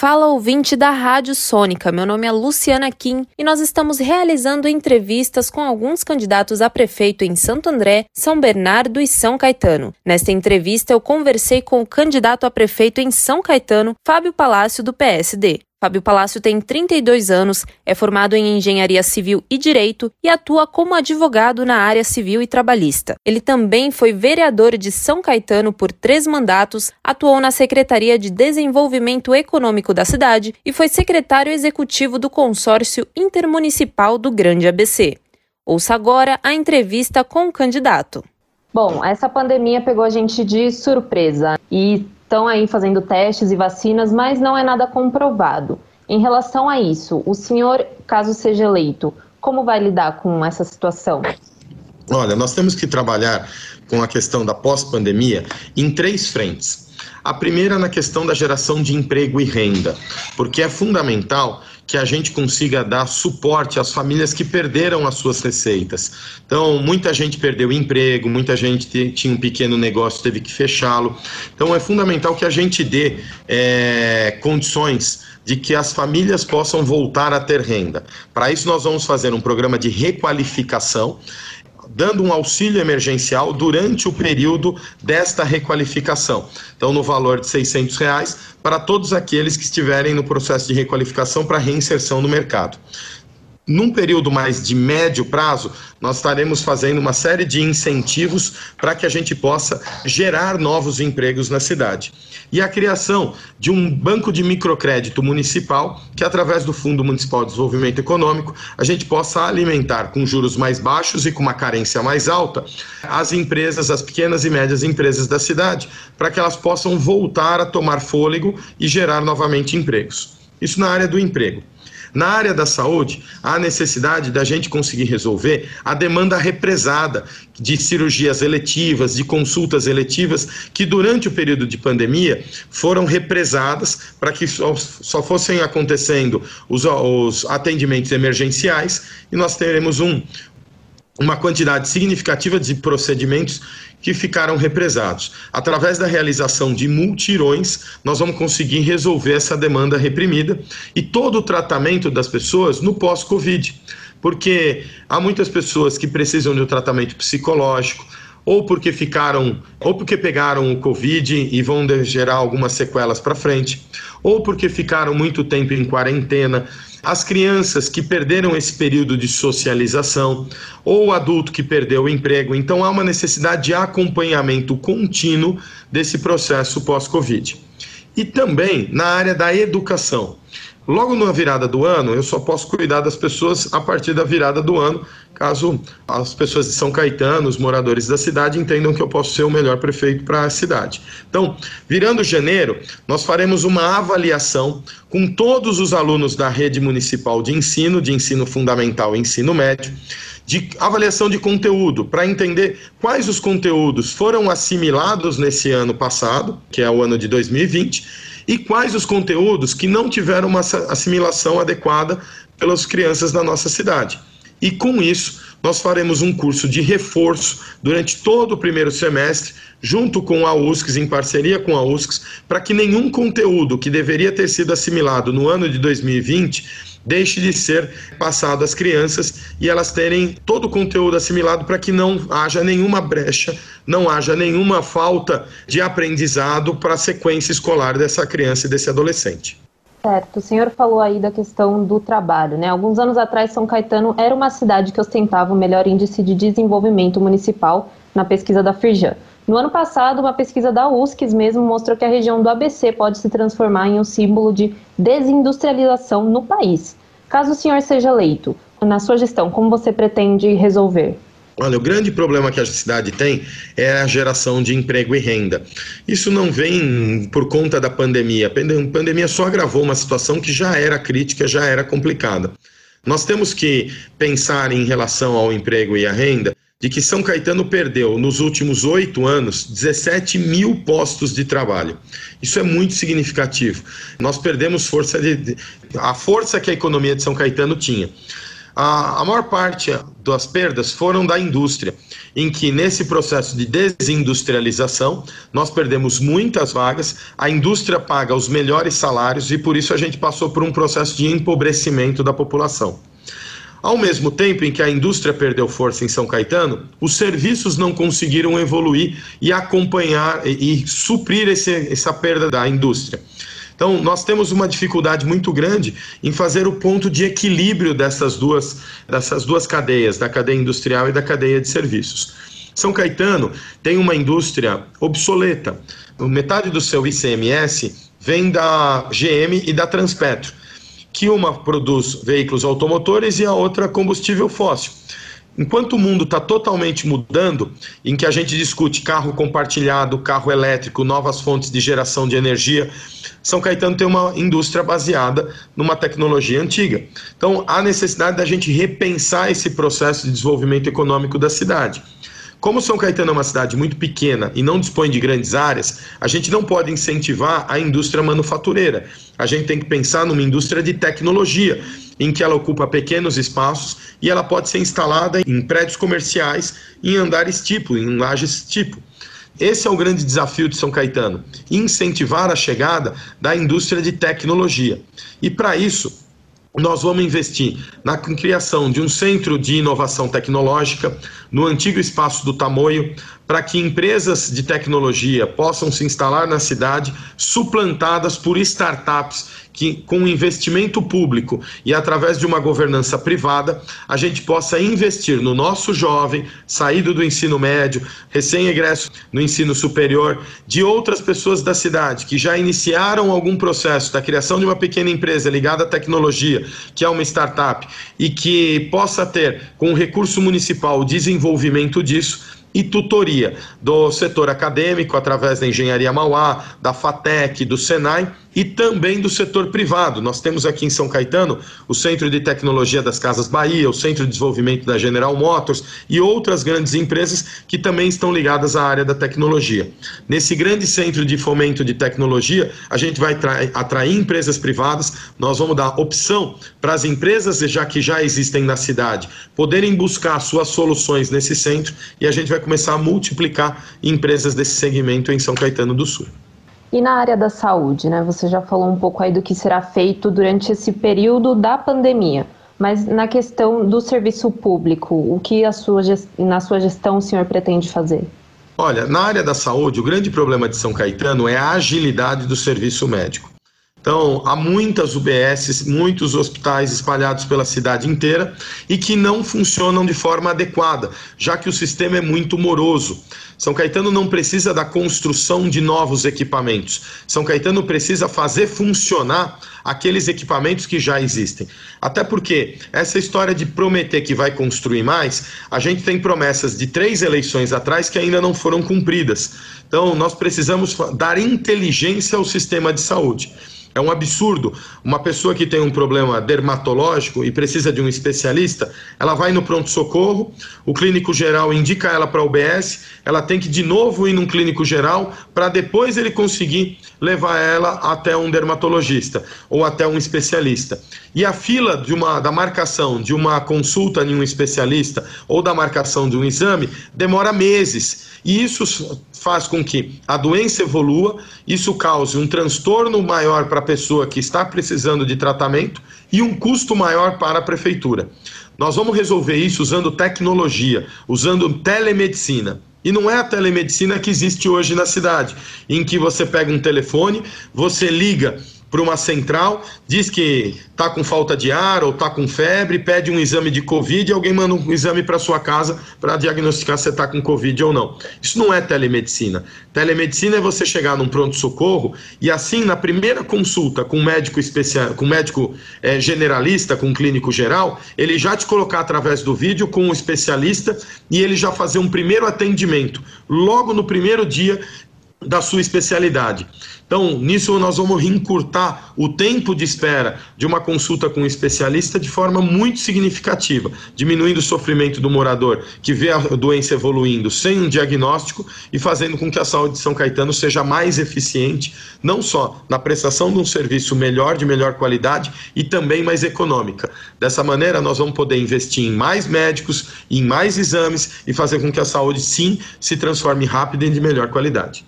Fala ouvinte da Rádio Sônica, meu nome é Luciana Kim e nós estamos realizando entrevistas com alguns candidatos a prefeito em Santo André, São Bernardo e São Caetano. Nesta entrevista eu conversei com o candidato a prefeito em São Caetano, Fábio Palácio, do PSD. Fábio Palácio tem 32 anos, é formado em Engenharia Civil e Direito e atua como advogado na área civil e trabalhista. Ele também foi vereador de São Caetano por três mandatos, atuou na Secretaria de Desenvolvimento Econômico da cidade e foi secretário executivo do Consórcio Intermunicipal do Grande ABC. Ouça agora a entrevista com o candidato. Bom, essa pandemia pegou a gente de surpresa e estão aí fazendo testes e vacinas, mas não é nada comprovado. Em relação a isso, o senhor, caso seja eleito, como vai lidar com essa situação? Olha, nós temos que trabalhar com a questão da pós-pandemia em três frentes. A primeira na questão da geração de emprego e renda, porque é fundamental que a gente consiga dar suporte às famílias que perderam as suas receitas. Então, muita gente perdeu emprego, muita gente tinha um pequeno negócio, teve que fechá-lo. Então, é fundamental que a gente dê é, condições de que as famílias possam voltar a ter renda. Para isso, nós vamos fazer um programa de requalificação dando um auxílio emergencial durante o período desta requalificação. Então, no valor de 600 reais para todos aqueles que estiverem no processo de requalificação para reinserção no mercado. Num período mais de médio prazo, nós estaremos fazendo uma série de incentivos para que a gente possa gerar novos empregos na cidade. E a criação de um banco de microcrédito municipal, que através do Fundo Municipal de Desenvolvimento Econômico, a gente possa alimentar com juros mais baixos e com uma carência mais alta as empresas, as pequenas e médias empresas da cidade, para que elas possam voltar a tomar fôlego e gerar novamente empregos. Isso na área do emprego. Na área da saúde, há necessidade da gente conseguir resolver a demanda represada de cirurgias eletivas, de consultas eletivas, que durante o período de pandemia foram represadas para que só, só fossem acontecendo os, os atendimentos emergenciais e nós teremos um, uma quantidade significativa de procedimentos que ficaram represados. Através da realização de multirões, nós vamos conseguir resolver essa demanda reprimida e todo o tratamento das pessoas no pós-Covid. Porque há muitas pessoas que precisam de um tratamento psicológico, ou porque ficaram, ou porque pegaram o Covid e vão gerar algumas sequelas para frente, ou porque ficaram muito tempo em quarentena, as crianças que perderam esse período de socialização, ou o adulto que perdeu o emprego. Então há uma necessidade de acompanhamento contínuo desse processo pós-Covid. E também na área da educação. Logo na virada do ano, eu só posso cuidar das pessoas a partir da virada do ano, caso as pessoas de São Caetano, os moradores da cidade, entendam que eu posso ser o melhor prefeito para a cidade. Então, virando janeiro, nós faremos uma avaliação com todos os alunos da rede municipal de ensino, de ensino fundamental e ensino médio, de avaliação de conteúdo, para entender quais os conteúdos foram assimilados nesse ano passado, que é o ano de 2020 e quais os conteúdos que não tiveram uma assimilação adequada pelas crianças da nossa cidade. E com isso, nós faremos um curso de reforço durante todo o primeiro semestre, junto com a USCS, em parceria com a USCS, para que nenhum conteúdo que deveria ter sido assimilado no ano de 2020 deixe de ser passado às crianças e elas terem todo o conteúdo assimilado para que não haja nenhuma brecha, não haja nenhuma falta de aprendizado para a sequência escolar dessa criança e desse adolescente. Certo, o senhor falou aí da questão do trabalho, né? Alguns anos atrás, São Caetano era uma cidade que ostentava o melhor índice de desenvolvimento municipal na pesquisa da Firjan. No ano passado, uma pesquisa da USCS mesmo mostrou que a região do ABC pode se transformar em um símbolo de desindustrialização no país. Caso o senhor seja eleito, na sua gestão, como você pretende resolver? Olha, o grande problema que a cidade tem é a geração de emprego e renda. Isso não vem por conta da pandemia. A pandemia só agravou uma situação que já era crítica, já era complicada. Nós temos que pensar em relação ao emprego e à renda de que São Caetano perdeu nos últimos oito anos 17 mil postos de trabalho. Isso é muito significativo. Nós perdemos força de, a força que a economia de São Caetano tinha. A, a maior parte das perdas foram da indústria, em que nesse processo de desindustrialização nós perdemos muitas vagas, a indústria paga os melhores salários e por isso a gente passou por um processo de empobrecimento da população. Ao mesmo tempo em que a indústria perdeu força em São Caetano, os serviços não conseguiram evoluir e acompanhar e, e suprir esse, essa perda da indústria. Então, nós temos uma dificuldade muito grande em fazer o ponto de equilíbrio dessas duas, dessas duas cadeias, da cadeia industrial e da cadeia de serviços. São Caetano tem uma indústria obsoleta. Metade do seu ICMS vem da GM e da Transpetro, que uma produz veículos automotores e a outra combustível fóssil. Enquanto o mundo está totalmente mudando, em que a gente discute carro compartilhado, carro elétrico, novas fontes de geração de energia, São Caetano tem uma indústria baseada numa tecnologia antiga. Então, há necessidade da gente repensar esse processo de desenvolvimento econômico da cidade. Como São Caetano é uma cidade muito pequena e não dispõe de grandes áreas, a gente não pode incentivar a indústria manufatureira. A gente tem que pensar numa indústria de tecnologia, em que ela ocupa pequenos espaços e ela pode ser instalada em prédios comerciais, em andares tipo, em lajes tipo. Esse é o grande desafio de São Caetano: incentivar a chegada da indústria de tecnologia. E para isso, nós vamos investir na criação de um centro de inovação tecnológica no antigo espaço do Tamoio, para que empresas de tecnologia possam se instalar na cidade, suplantadas por startups que, com investimento público e através de uma governança privada, a gente possa investir no nosso jovem, saído do ensino médio, recém-egresso no ensino superior, de outras pessoas da cidade que já iniciaram algum processo da criação de uma pequena empresa ligada à tecnologia, que é uma startup, e que possa ter, com o recurso municipal, o desenvolvimento disso e tutoria do setor acadêmico através da Engenharia Mauá, da FATEC, do Senai e também do setor privado. Nós temos aqui em São Caetano o Centro de Tecnologia das Casas Bahia, o Centro de Desenvolvimento da General Motors e outras grandes empresas que também estão ligadas à área da tecnologia. Nesse grande centro de fomento de tecnologia, a gente vai atrair empresas privadas, nós vamos dar opção para as empresas, já que já existem na cidade, poderem buscar suas soluções nesse centro e a gente vai começar a multiplicar empresas desse segmento em São Caetano do Sul. E na área da saúde, né? Você já falou um pouco aí do que será feito durante esse período da pandemia. Mas na questão do serviço público, o que a sua, na sua gestão o senhor pretende fazer? Olha, na área da saúde, o grande problema de São Caetano é a agilidade do serviço médico. Então, há muitas UBSs, muitos hospitais espalhados pela cidade inteira e que não funcionam de forma adequada, já que o sistema é muito moroso. São Caetano não precisa da construção de novos equipamentos. São Caetano precisa fazer funcionar aqueles equipamentos que já existem. Até porque essa história de prometer que vai construir mais, a gente tem promessas de três eleições atrás que ainda não foram cumpridas. Então, nós precisamos dar inteligência ao sistema de saúde. É um absurdo. Uma pessoa que tem um problema dermatológico e precisa de um especialista, ela vai no pronto-socorro, o clínico geral indica ela para a UBS, ela tem que de novo ir num clínico geral para depois ele conseguir levar ela até um dermatologista ou até um especialista. E a fila de uma, da marcação de uma consulta em um especialista ou da marcação de um exame demora meses. E isso faz com que a doença evolua, isso cause um transtorno maior para a pessoa que está precisando de tratamento e um custo maior para a prefeitura. Nós vamos resolver isso usando tecnologia, usando telemedicina. E não é a telemedicina que existe hoje na cidade, em que você pega um telefone, você liga para uma central, diz que está com falta de ar ou está com febre, pede um exame de Covid e alguém manda um exame para sua casa para diagnosticar se está com Covid ou não. Isso não é telemedicina. Telemedicina é você chegar num pronto-socorro e assim, na primeira consulta com um médico especial, com um médico é, generalista, com um clínico geral, ele já te colocar através do vídeo com um especialista e ele já fazer um primeiro atendimento. Logo no primeiro dia, da sua especialidade. Então, nisso nós vamos encurtar o tempo de espera de uma consulta com um especialista de forma muito significativa, diminuindo o sofrimento do morador que vê a doença evoluindo sem um diagnóstico e fazendo com que a saúde de São Caetano seja mais eficiente, não só na prestação de um serviço melhor, de melhor qualidade e também mais econômica. Dessa maneira, nós vamos poder investir em mais médicos, em mais exames e fazer com que a saúde, sim, se transforme rápido e de melhor qualidade.